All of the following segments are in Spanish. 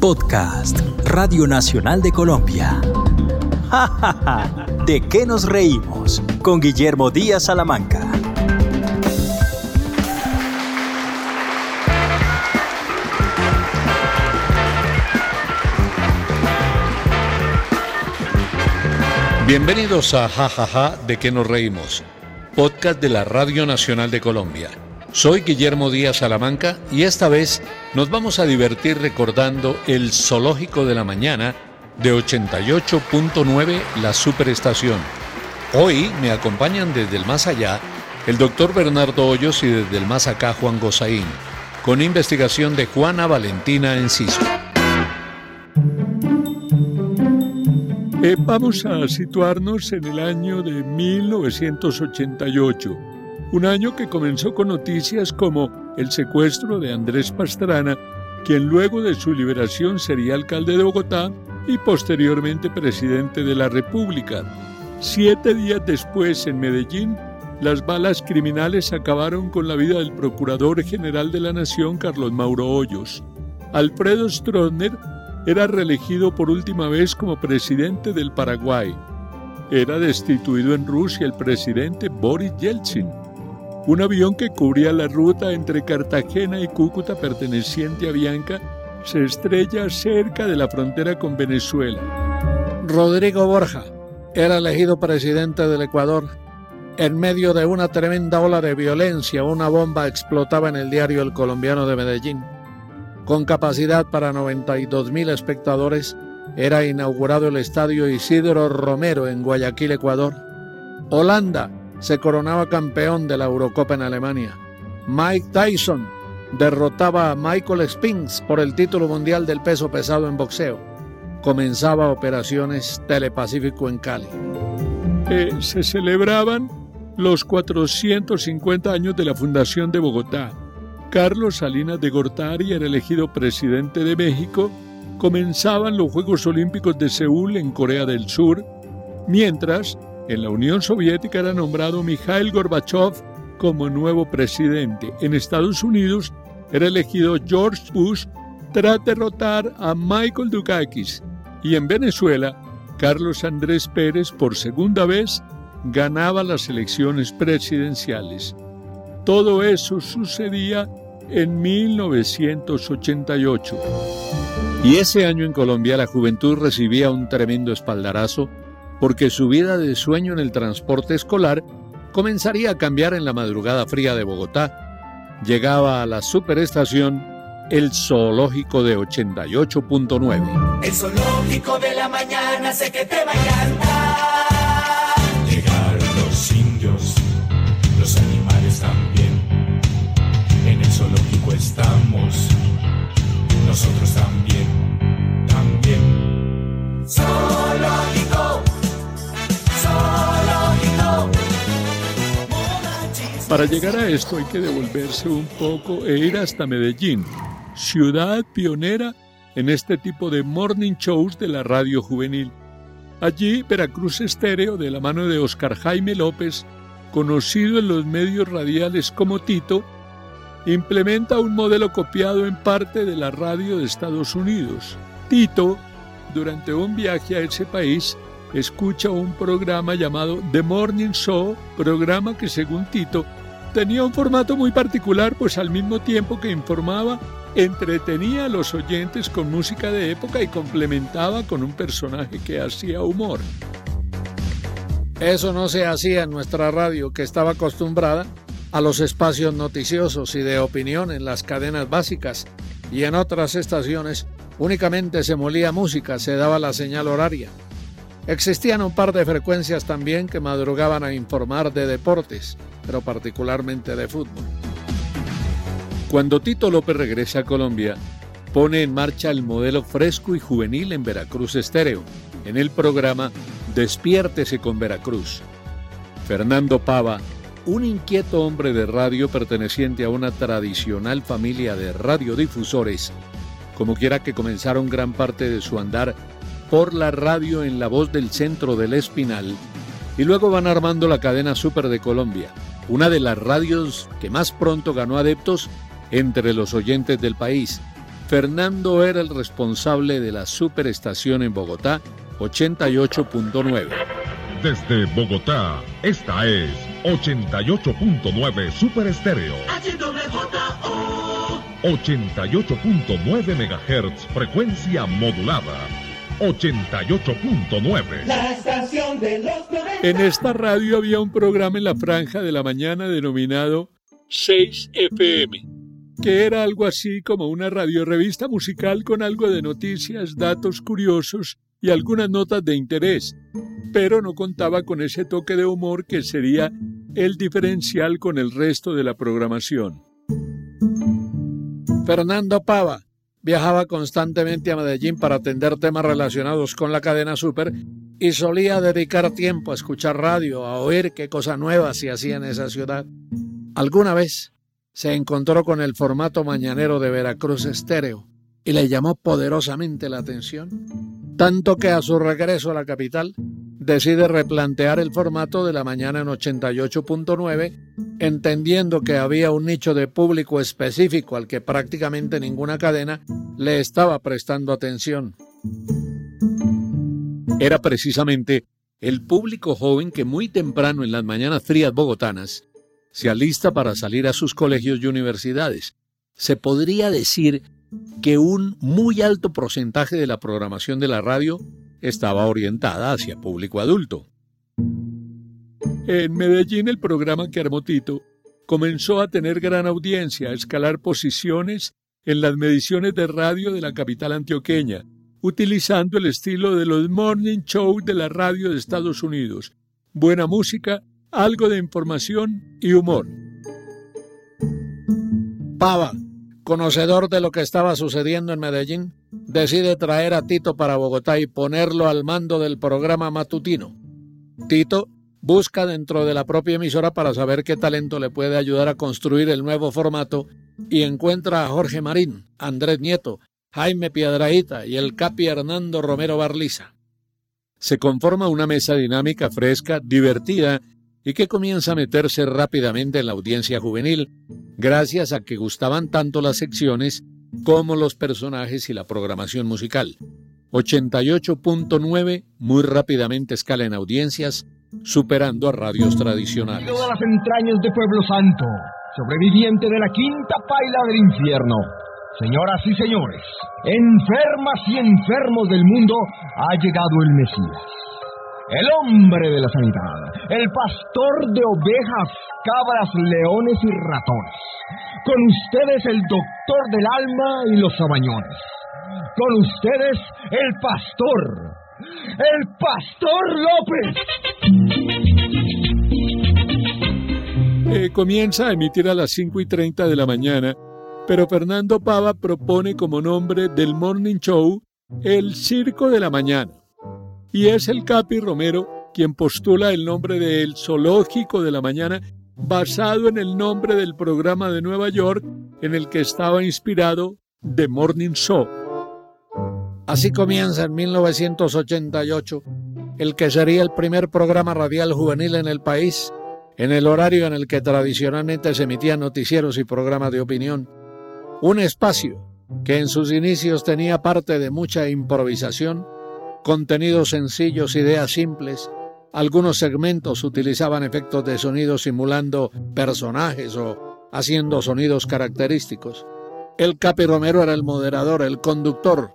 Podcast Radio Nacional de Colombia. ¿De qué nos reímos? Con Guillermo Díaz Salamanca. Bienvenidos a Jajaja de qué nos reímos, podcast de la Radio Nacional de Colombia. Soy Guillermo Díaz Salamanca y esta vez nos vamos a divertir recordando el Zoológico de la Mañana de 88.9 La Superestación. Hoy me acompañan desde el más allá el doctor Bernardo Hoyos y desde el más acá Juan Gozaín, con investigación de Juana Valentina Enciso. Eh, vamos a situarnos en el año de 1988, un año que comenzó con noticias como el secuestro de Andrés Pastrana, quien luego de su liberación sería alcalde de Bogotá y posteriormente presidente de la República. Siete días después, en Medellín, las balas criminales acabaron con la vida del Procurador General de la Nación, Carlos Mauro Hoyos. Alfredo Stroessner era reelegido por última vez como presidente del Paraguay. Era destituido en Rusia el presidente Boris Yeltsin. Un avión que cubría la ruta entre Cartagena y Cúcuta perteneciente a Bianca se estrella cerca de la frontera con Venezuela. Rodrigo Borja era elegido presidente del Ecuador. En medio de una tremenda ola de violencia, una bomba explotaba en el diario El Colombiano de Medellín. Con capacidad para 92.000 espectadores, era inaugurado el estadio Isidro Romero en Guayaquil, Ecuador. Holanda se coronaba campeón de la Eurocopa en Alemania. Mike Tyson derrotaba a Michael Spinks por el título mundial del peso pesado en boxeo. Comenzaba operaciones Telepacífico en Cali. Eh, se celebraban los 450 años de la fundación de Bogotá. Carlos Salinas de Gortari era elegido presidente de México. Comenzaban los Juegos Olímpicos de Seúl en Corea del Sur, mientras en la Unión Soviética era nombrado Mikhail Gorbachev como nuevo presidente. En Estados Unidos era elegido George Bush tras derrotar a Michael Dukakis. Y en Venezuela, Carlos Andrés Pérez por segunda vez ganaba las elecciones presidenciales. Todo eso sucedía en 1988. Y ese año en Colombia la juventud recibía un tremendo espaldarazo porque su vida de sueño en el transporte escolar comenzaría a cambiar en la madrugada fría de Bogotá. Llegaba a la superestación el zoológico de 88.9. El zoológico de la mañana sé que te va a encantar. Para llegar a esto hay que devolverse un poco e ir hasta Medellín, ciudad pionera en este tipo de morning shows de la radio juvenil. Allí, Veracruz Estéreo, de la mano de Oscar Jaime López, conocido en los medios radiales como Tito, implementa un modelo copiado en parte de la radio de Estados Unidos. Tito, durante un viaje a ese país, escucha un programa llamado The Morning Show, programa que según Tito tenía un formato muy particular, pues al mismo tiempo que informaba, entretenía a los oyentes con música de época y complementaba con un personaje que hacía humor. Eso no se hacía en nuestra radio, que estaba acostumbrada a los espacios noticiosos y de opinión en las cadenas básicas, y en otras estaciones únicamente se molía música, se daba la señal horaria. Existían un par de frecuencias también que madrugaban a informar de deportes, pero particularmente de fútbol. Cuando Tito López regresa a Colombia, pone en marcha el modelo fresco y juvenil en Veracruz Estéreo, en el programa Despiértese con Veracruz. Fernando Pava, un inquieto hombre de radio perteneciente a una tradicional familia de radiodifusores, como quiera que comenzaron gran parte de su andar por la radio en la voz del centro del Espinal, y luego van armando la cadena Super de Colombia, una de las radios que más pronto ganó adeptos entre los oyentes del país. Fernando era el responsable de la superestación en Bogotá, 88.9. Desde Bogotá, esta es 88.9 Super Estéreo. 88.9 MHz, frecuencia modulada. 88.9. La estación de los En esta radio había un programa en la franja de la mañana denominado 6 FM, que era algo así como una radiorevista musical con algo de noticias, datos curiosos y algunas notas de interés, pero no contaba con ese toque de humor que sería el diferencial con el resto de la programación. Fernando Pava viajaba constantemente a Medellín para atender temas relacionados con la cadena Super y solía dedicar tiempo a escuchar radio, a oír qué cosas nuevas se hacía en esa ciudad. Alguna vez se encontró con el formato mañanero de Veracruz Estéreo y le llamó poderosamente la atención, tanto que a su regreso a la capital decide replantear el formato de la mañana en 88.9, entendiendo que había un nicho de público específico al que prácticamente ninguna cadena le estaba prestando atención. Era precisamente el público joven que muy temprano en las mañanas frías bogotanas se alista para salir a sus colegios y universidades. Se podría decir que un muy alto porcentaje de la programación de la radio estaba orientada hacia público adulto. En Medellín el programa que comenzó a tener gran audiencia, a escalar posiciones en las mediciones de radio de la capital antioqueña, utilizando el estilo de los morning show de la radio de Estados Unidos. Buena música, algo de información y humor. Pava, conocedor de lo que estaba sucediendo en Medellín, decide traer a Tito para Bogotá y ponerlo al mando del programa matutino. Tito busca dentro de la propia emisora para saber qué talento le puede ayudar a construir el nuevo formato y encuentra a Jorge Marín, Andrés Nieto, Jaime Piedraíta y el capi Hernando Romero Barliza. Se conforma una mesa dinámica, fresca, divertida y que comienza a meterse rápidamente en la audiencia juvenil, gracias a que gustaban tanto las secciones como los personajes y la programación musical. 88.9 muy rápidamente escala en audiencias, superando a radios tradicionales. Todas las entrañas de Pueblo Santo, sobreviviente de la quinta paila del infierno. Señoras y señores, enfermas y enfermos del mundo, ha llegado el Mesías. El hombre de la sanidad, el pastor de ovejas, cabras, leones y ratones. Con ustedes el doctor del alma y los sabañones. Con ustedes el pastor. El pastor López. Eh, comienza a emitir a las 5 y 30 de la mañana, pero Fernando Pava propone como nombre del Morning Show el Circo de la Mañana. Y es el Capi Romero quien postula el nombre del Zoológico de la Mañana basado en el nombre del programa de Nueva York en el que estaba inspirado The Morning Show. Así comienza en 1988 el que sería el primer programa radial juvenil en el país, en el horario en el que tradicionalmente se emitían noticieros y programas de opinión. Un espacio que en sus inicios tenía parte de mucha improvisación, contenidos sencillos, ideas simples, algunos segmentos utilizaban efectos de sonido simulando personajes o haciendo sonidos característicos. El Capi Romero era el moderador, el conductor,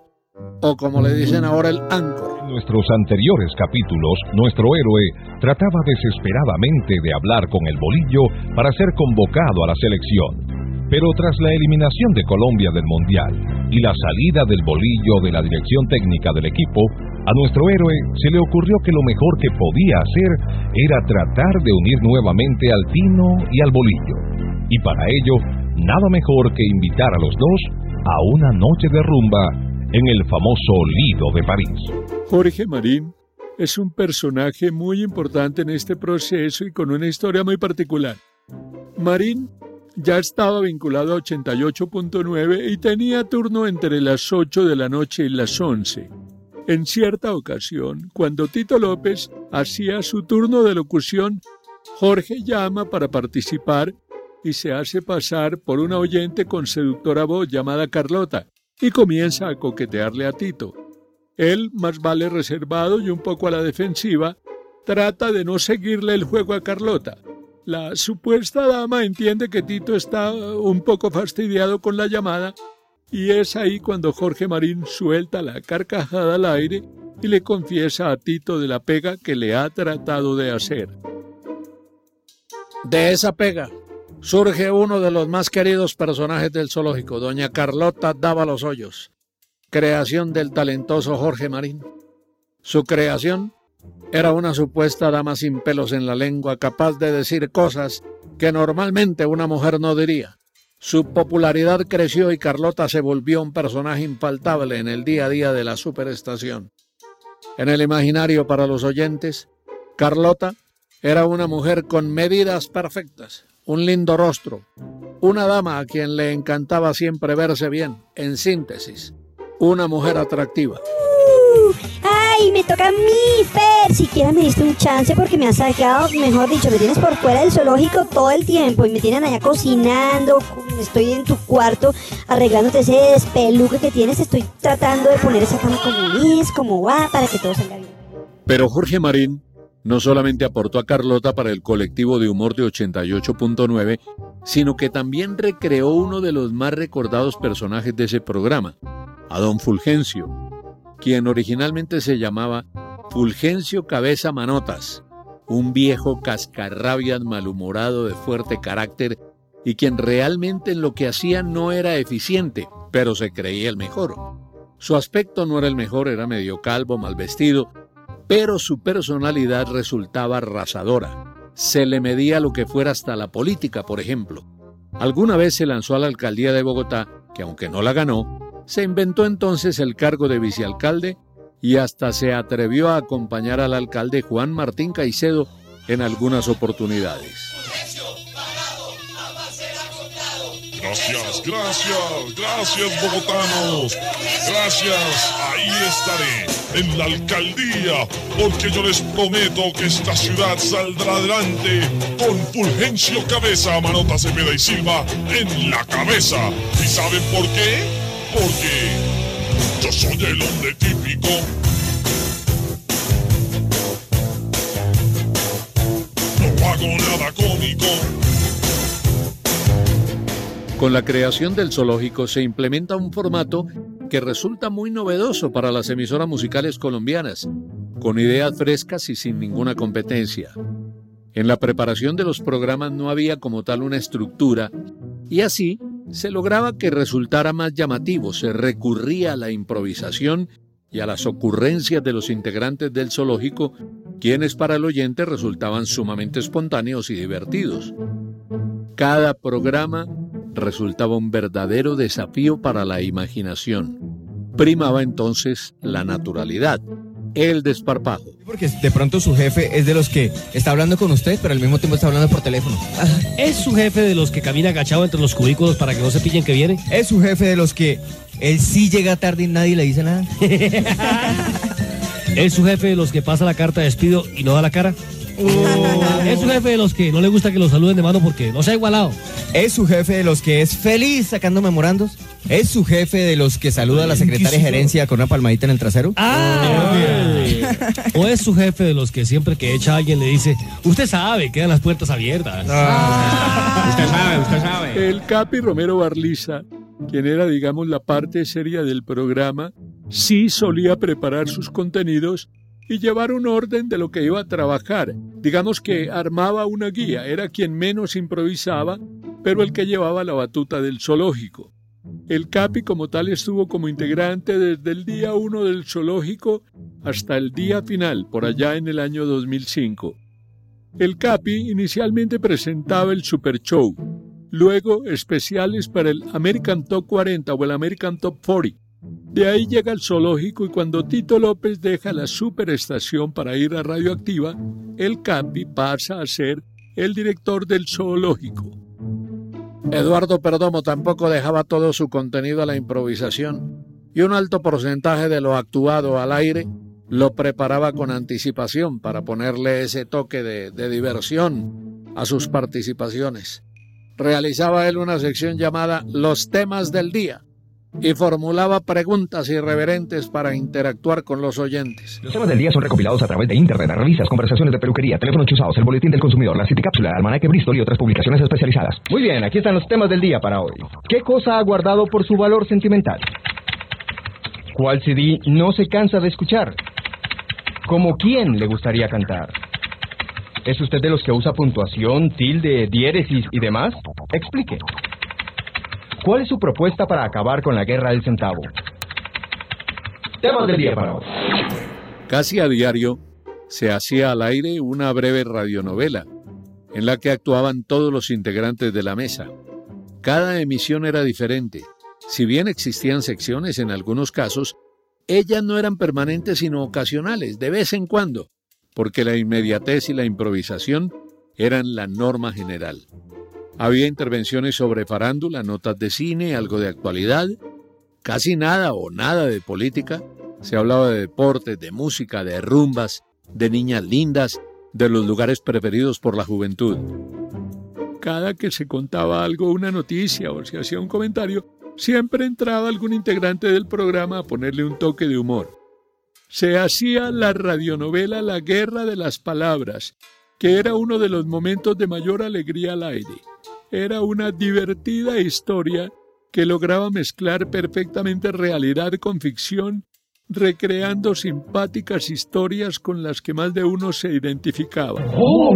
o como le dicen ahora, el anchor. En nuestros anteriores capítulos, nuestro héroe trataba desesperadamente de hablar con el bolillo para ser convocado a la selección. Pero tras la eliminación de Colombia del Mundial y la salida del bolillo de la dirección técnica del equipo, a nuestro héroe se le ocurrió que lo mejor que podía hacer era tratar de unir nuevamente al Tino y al Bolillo. Y para ello, nada mejor que invitar a los dos a una noche de rumba en el famoso Lido de París. Jorge Marín es un personaje muy importante en este proceso y con una historia muy particular. Marín ya estaba vinculado a 88.9 y tenía turno entre las 8 de la noche y las 11. En cierta ocasión, cuando Tito López hacía su turno de locución, Jorge llama para participar y se hace pasar por una oyente con seductora voz llamada Carlota. y comienza a coquetearle a Tito. Él, más vale reservado y un poco a la defensiva, trata de no seguirle el juego a Carlota. La supuesta dama entiende que Tito está un poco fastidiado con la llamada y es ahí cuando Jorge Marín suelta la carcajada al aire y le confiesa a Tito de la pega que le ha tratado de hacer. De esa pega surge uno de los más queridos personajes del zoológico, doña Carlota Dávalos Hoyos, creación del talentoso Jorge Marín. Su creación era una supuesta dama sin pelos en la lengua, capaz de decir cosas que normalmente una mujer no diría. Su popularidad creció y Carlota se volvió un personaje infaltable en el día a día de la superestación. En el imaginario para los oyentes, Carlota era una mujer con medidas perfectas, un lindo rostro, una dama a quien le encantaba siempre verse bien, en síntesis, una mujer atractiva. ¡Ay, me toca a mí, Fer! Siquiera me diste un chance porque me has sacado, mejor dicho, me tienes por fuera del zoológico todo el tiempo y me tienen allá cocinando, estoy en tu cuarto arreglándote ese despeluque que tienes, estoy tratando de poner esa cama como es, como va, para que todo salga bien. Pero Jorge Marín no solamente aportó a Carlota para el colectivo de humor de 88.9, sino que también recreó uno de los más recordados personajes de ese programa, a don Fulgencio, quien originalmente se llamaba Fulgencio Cabeza Manotas, un viejo cascarrabias malhumorado de fuerte carácter y quien realmente en lo que hacía no era eficiente, pero se creía el mejor. Su aspecto no era el mejor, era medio calvo, mal vestido, pero su personalidad resultaba arrasadora. Se le medía lo que fuera hasta la política, por ejemplo. Alguna vez se lanzó a la alcaldía de Bogotá, que aunque no la ganó, se inventó entonces el cargo de vicealcalde y hasta se atrevió a acompañar al alcalde Juan Martín Caicedo en algunas oportunidades. Gracias, gracias, gracias bogotanos. Gracias, ahí estaré, en la alcaldía, porque yo les prometo que esta ciudad saldrá adelante con Fulgencio Cabeza, Manota Cepeda y Silva en la cabeza. ¿Y saben por qué? Porque yo soy el hombre típico. No hago nada cómico. Con la creación del zoológico se implementa un formato que resulta muy novedoso para las emisoras musicales colombianas, con ideas frescas y sin ninguna competencia. En la preparación de los programas no había como tal una estructura y así se lograba que resultara más llamativo, se recurría a la improvisación y a las ocurrencias de los integrantes del zoológico, quienes para el oyente resultaban sumamente espontáneos y divertidos. Cada programa resultaba un verdadero desafío para la imaginación. Primaba entonces la naturalidad, el desparpajo. Porque de pronto su jefe es de los que está hablando con usted, pero al mismo tiempo está hablando por teléfono. Es su jefe de los que camina agachado entre los cubículos para que no se pillen que viene. Es su jefe de los que él sí llega tarde y nadie le dice nada. es su jefe de los que pasa la carta de despido y no da la cara. Es su jefe de los que no le gusta que lo saluden de mano porque no se ha igualado. Es su jefe de los que es feliz sacando memorandos. Es su jefe de los que saluda a la secretaria de gerencia con una palmadita en el trasero. Ah, o es su jefe de los que siempre que echa a alguien le dice, usted sabe, quedan las puertas abiertas. Ah. Usted sabe, usted sabe. El Capi Romero Barliza, quien era, digamos, la parte seria del programa, sí solía preparar sus contenidos y llevar un orden de lo que iba a trabajar. Digamos que armaba una guía, era quien menos improvisaba, pero el que llevaba la batuta del zoológico. El CAPI como tal estuvo como integrante desde el día 1 del zoológico hasta el día final, por allá en el año 2005. El CAPI inicialmente presentaba el Super Show, luego especiales para el American Top 40 o el American Top 40, de ahí llega el zoológico y cuando Tito López deja la superestación para ir a Radioactiva, el Capi pasa a ser el director del zoológico. Eduardo Perdomo tampoco dejaba todo su contenido a la improvisación y un alto porcentaje de lo actuado al aire lo preparaba con anticipación para ponerle ese toque de, de diversión a sus participaciones. Realizaba él una sección llamada Los temas del día y formulaba preguntas irreverentes para interactuar con los oyentes. Los temas del día son recopilados a través de internet, revistas, conversaciones de peluquería, teléfonos chuzados, el boletín del consumidor, la City Cápsula, almanaque Bristol y otras publicaciones especializadas. Muy bien, aquí están los temas del día para hoy. ¿Qué cosa ha guardado por su valor sentimental? ¿Cuál CD no se cansa de escuchar? ¿Cómo quién le gustaría cantar? ¿Es usted de los que usa puntuación, tilde, diéresis y demás? Explique. ¿Cuál es su propuesta para acabar con la guerra del centavo? Temas del día para hoy. Casi a diario se hacía al aire una breve radionovela en la que actuaban todos los integrantes de la mesa. Cada emisión era diferente. Si bien existían secciones en algunos casos, ellas no eran permanentes sino ocasionales, de vez en cuando, porque la inmediatez y la improvisación eran la norma general. Había intervenciones sobre farándula, notas de cine, algo de actualidad, casi nada o nada de política. Se hablaba de deportes, de música, de rumbas, de niñas lindas, de los lugares preferidos por la juventud. Cada que se contaba algo, una noticia o se hacía un comentario, siempre entraba algún integrante del programa a ponerle un toque de humor. Se hacía la radionovela La Guerra de las Palabras, que era uno de los momentos de mayor alegría al aire. Era una divertida historia que lograba mezclar perfectamente realidad con ficción, recreando simpáticas historias con las que más de uno se identificaba. ¡Oh!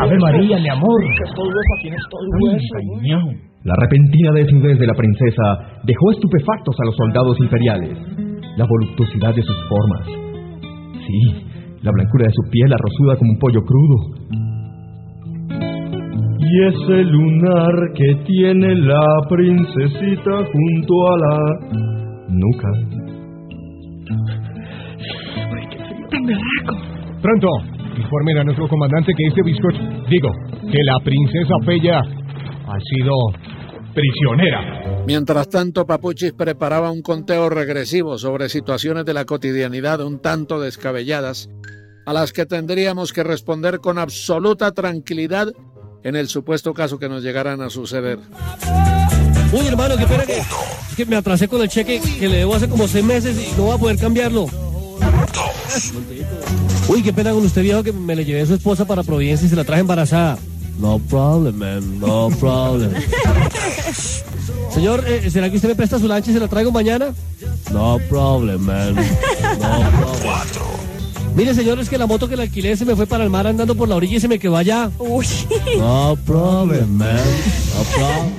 ¡Ave María, mi amor! La repentina desnudez de la princesa dejó estupefactos a los soldados imperiales. La voluptuosidad de sus formas. Sí, la blancura de su piel arrozuda como un pollo crudo y ese lunar que tiene la princesita junto a la nuca. Pronto, informen a nuestro comandante que este bizcocho, digo, que la princesa Bella ha sido prisionera. Mientras tanto, Papuchis preparaba un conteo regresivo sobre situaciones de la cotidianidad un tanto descabelladas, a las que tendríamos que responder con absoluta tranquilidad en el supuesto caso que nos llegaran a suceder. Uy, hermano, qué pena que, que me atrasé con el cheque que le debo hace como seis meses y no voy a poder cambiarlo. Uy, qué pena con usted, viejo, que me le llevé a su esposa para Providencia y se la traje embarazada. No problem, man, no problem. Señor, eh, ¿será que usted me presta su lancha y se la traigo mañana? No problem, man. No problem. Mire, señor, es que la moto que la alquilé se me fue para el mar andando por la orilla y se me quedó allá. Uy. No problem, man. No problem.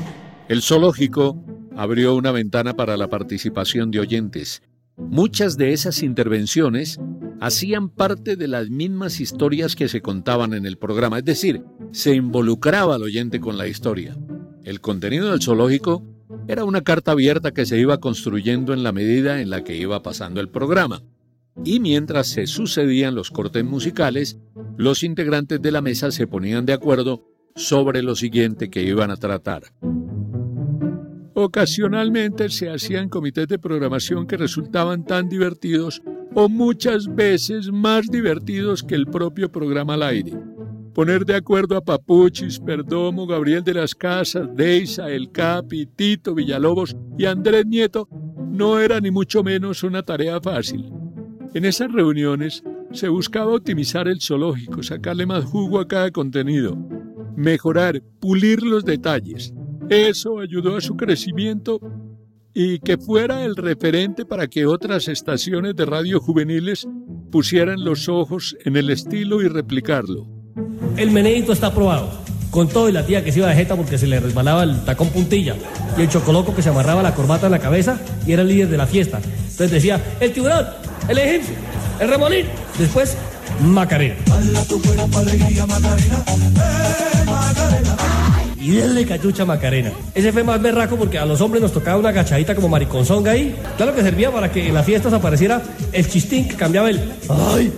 El zoológico abrió una ventana para la participación de oyentes. Muchas de esas intervenciones hacían parte de las mismas historias que se contaban en el programa, es decir, se involucraba al oyente con la historia. El contenido del zoológico era una carta abierta que se iba construyendo en la medida en la que iba pasando el programa y mientras se sucedían los cortes musicales, los integrantes de la mesa se ponían de acuerdo sobre lo siguiente que iban a tratar. Ocasionalmente se hacían comités de programación que resultaban tan divertidos o muchas veces más divertidos que el propio programa al aire. Poner de acuerdo a Papuchis, Perdomo, Gabriel de las Casas, Deisa, El Capi, Tito, Villalobos y Andrés Nieto no era ni mucho menos una tarea fácil. En esas reuniones se buscaba optimizar el zoológico, sacarle más jugo a cada contenido, mejorar, pulir los detalles. Eso ayudó a su crecimiento y que fuera el referente para que otras estaciones de radio juveniles pusieran los ojos en el estilo y replicarlo. El meneito está aprobado. Con todo y la tía que se iba de jeta porque se le resbalaba el tacón puntilla. Y el chocoloco que se amarraba la corbata en la cabeza y era el líder de la fiesta. Entonces decía, el tiburón, el egipcio, el remolín. Después, Macarena. Y denle cachucha Macarena. Ese fue más berraco porque a los hombres nos tocaba una agachadita como mariconzonga ahí. Claro que servía para que en las fiestas apareciera el chistín que cambiaba el ¡ay!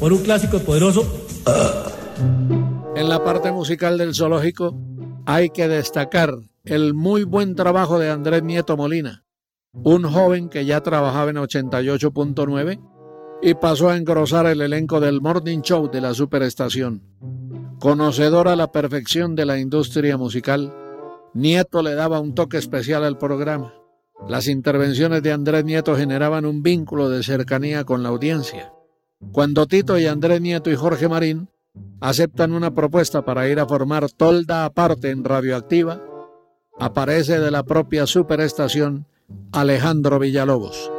por un clásico poderoso. En la parte musical del zoológico hay que destacar el muy buen trabajo de Andrés Nieto Molina un joven que ya trabajaba en 88.9 y pasó a engrosar el elenco del Morning Show de la superestación. Conocedor a la perfección de la industria musical, Nieto le daba un toque especial al programa. Las intervenciones de Andrés Nieto generaban un vínculo de cercanía con la audiencia. Cuando Tito y Andrés Nieto y Jorge Marín aceptan una propuesta para ir a formar tolda aparte en Radioactiva, aparece de la propia superestación Alejandro Villalobos.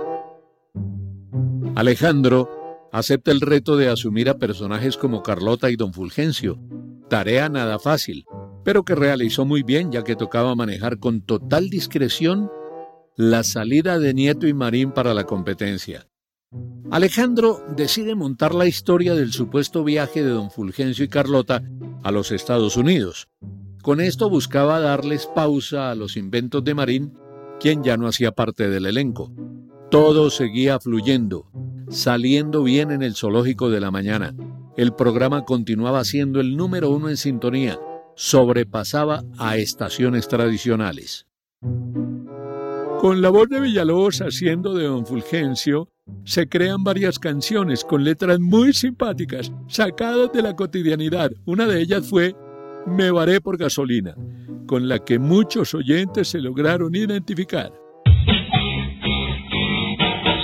Alejandro acepta el reto de asumir a personajes como Carlota y Don Fulgencio, tarea nada fácil, pero que realizó muy bien ya que tocaba manejar con total discreción la salida de Nieto y Marín para la competencia. Alejandro decide montar la historia del supuesto viaje de don Fulgencio y Carlota a los Estados Unidos. Con esto buscaba darles pausa a los inventos de Marín, quien ya no hacía parte del elenco. Todo seguía fluyendo, saliendo bien en el zoológico de la mañana. El programa continuaba siendo el número uno en sintonía, sobrepasaba a estaciones tradicionales. Con la voz de Villalobos haciendo de Don Fulgencio, se crean varias canciones con letras muy simpáticas, sacadas de la cotidianidad. Una de ellas fue Me varé por gasolina, con la que muchos oyentes se lograron identificar.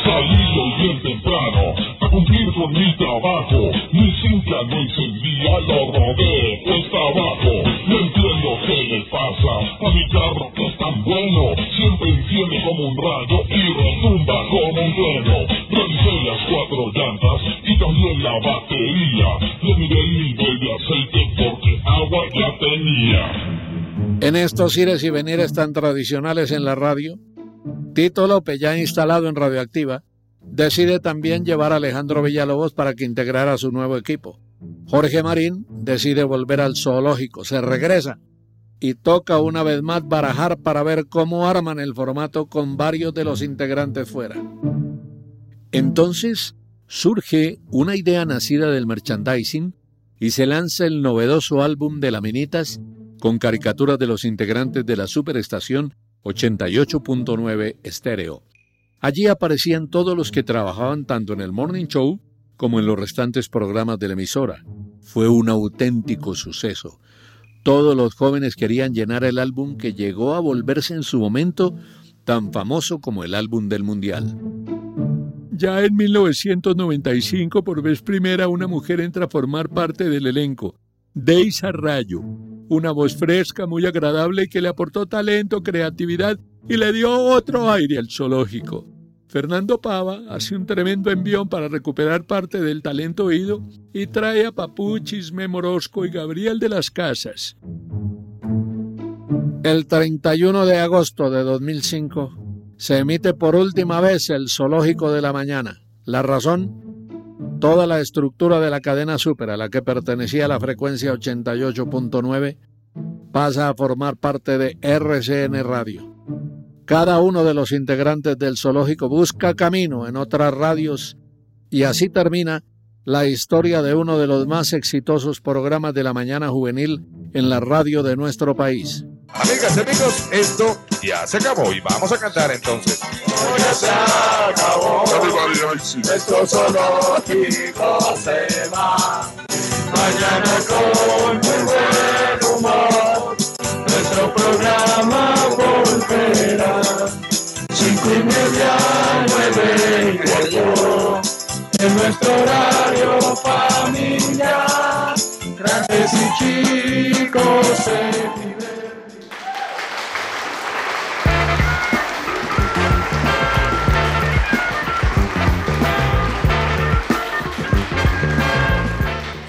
Salí bien temprano a cumplir con mi trabajo. Mi cinta no encendía, lo robé, cuesta abajo. No entiendo qué le pasa a mi carro que es tan bueno. Siempre enciende como un rayo y retumba como un trueno. Revisé las cuatro llantas y también la batería. Le miré el nivel de aceite porque agua ya tenía. En estos ires y venires tan tradicionales en la radio, Tito López, ya instalado en Radioactiva, decide también llevar a Alejandro Villalobos para que integrara su nuevo equipo. Jorge Marín decide volver al zoológico, se regresa y toca una vez más barajar para ver cómo arman el formato con varios de los integrantes fuera. Entonces surge una idea nacida del merchandising y se lanza el novedoso álbum de Laminitas con caricaturas de los integrantes de la superestación 88.9 estéreo. Allí aparecían todos los que trabajaban tanto en el Morning Show como en los restantes programas de la emisora. Fue un auténtico suceso. Todos los jóvenes querían llenar el álbum que llegó a volverse en su momento tan famoso como el álbum del Mundial. Ya en 1995, por vez primera, una mujer entra a formar parte del elenco, Deisa Rayo, una voz fresca, muy agradable que le aportó talento, creatividad y le dio otro aire al zoológico. Fernando Pava hace un tremendo envión para recuperar parte del talento oído y trae a Papuchis, Memorosco y Gabriel de las Casas. El 31 de agosto de 2005 se emite por última vez el Zoológico de la Mañana. La razón, toda la estructura de la cadena Super a la que pertenecía la frecuencia 88.9 pasa a formar parte de RCN Radio. Cada uno de los integrantes del zoológico busca camino en otras radios y así termina la historia de uno de los más exitosos programas de la mañana juvenil en la radio de nuestro país. Amigas y amigos, esto ya se acabó y vamos a cantar entonces. ya se acabó. Nuestro zoológico se va. Mañana con muy buen humor. Nuestro programa volverá. Cinco y media, nueve y cuarto. En nuestro horario familiar. Grandes y chicos se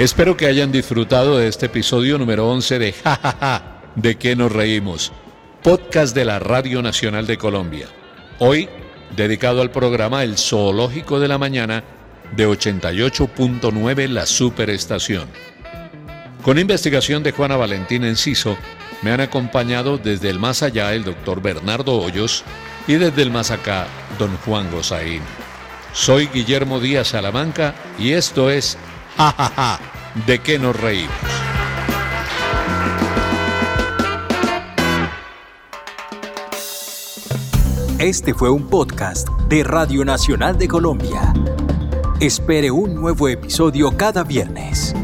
Espero que hayan disfrutado de este episodio número 11 de Jajaja, de qué nos reímos, podcast de la Radio Nacional de Colombia. Hoy dedicado al programa El Zoológico de la Mañana de 88.9 La Superestación. Con investigación de Juana Valentín Enciso, me han acompañado desde el más allá el doctor Bernardo Hoyos y desde el más acá don Juan Gozaín. Soy Guillermo Díaz Salamanca y esto es Ja, ¿De qué nos reímos? Este fue un podcast de Radio Nacional de Colombia. Espere un nuevo episodio cada viernes.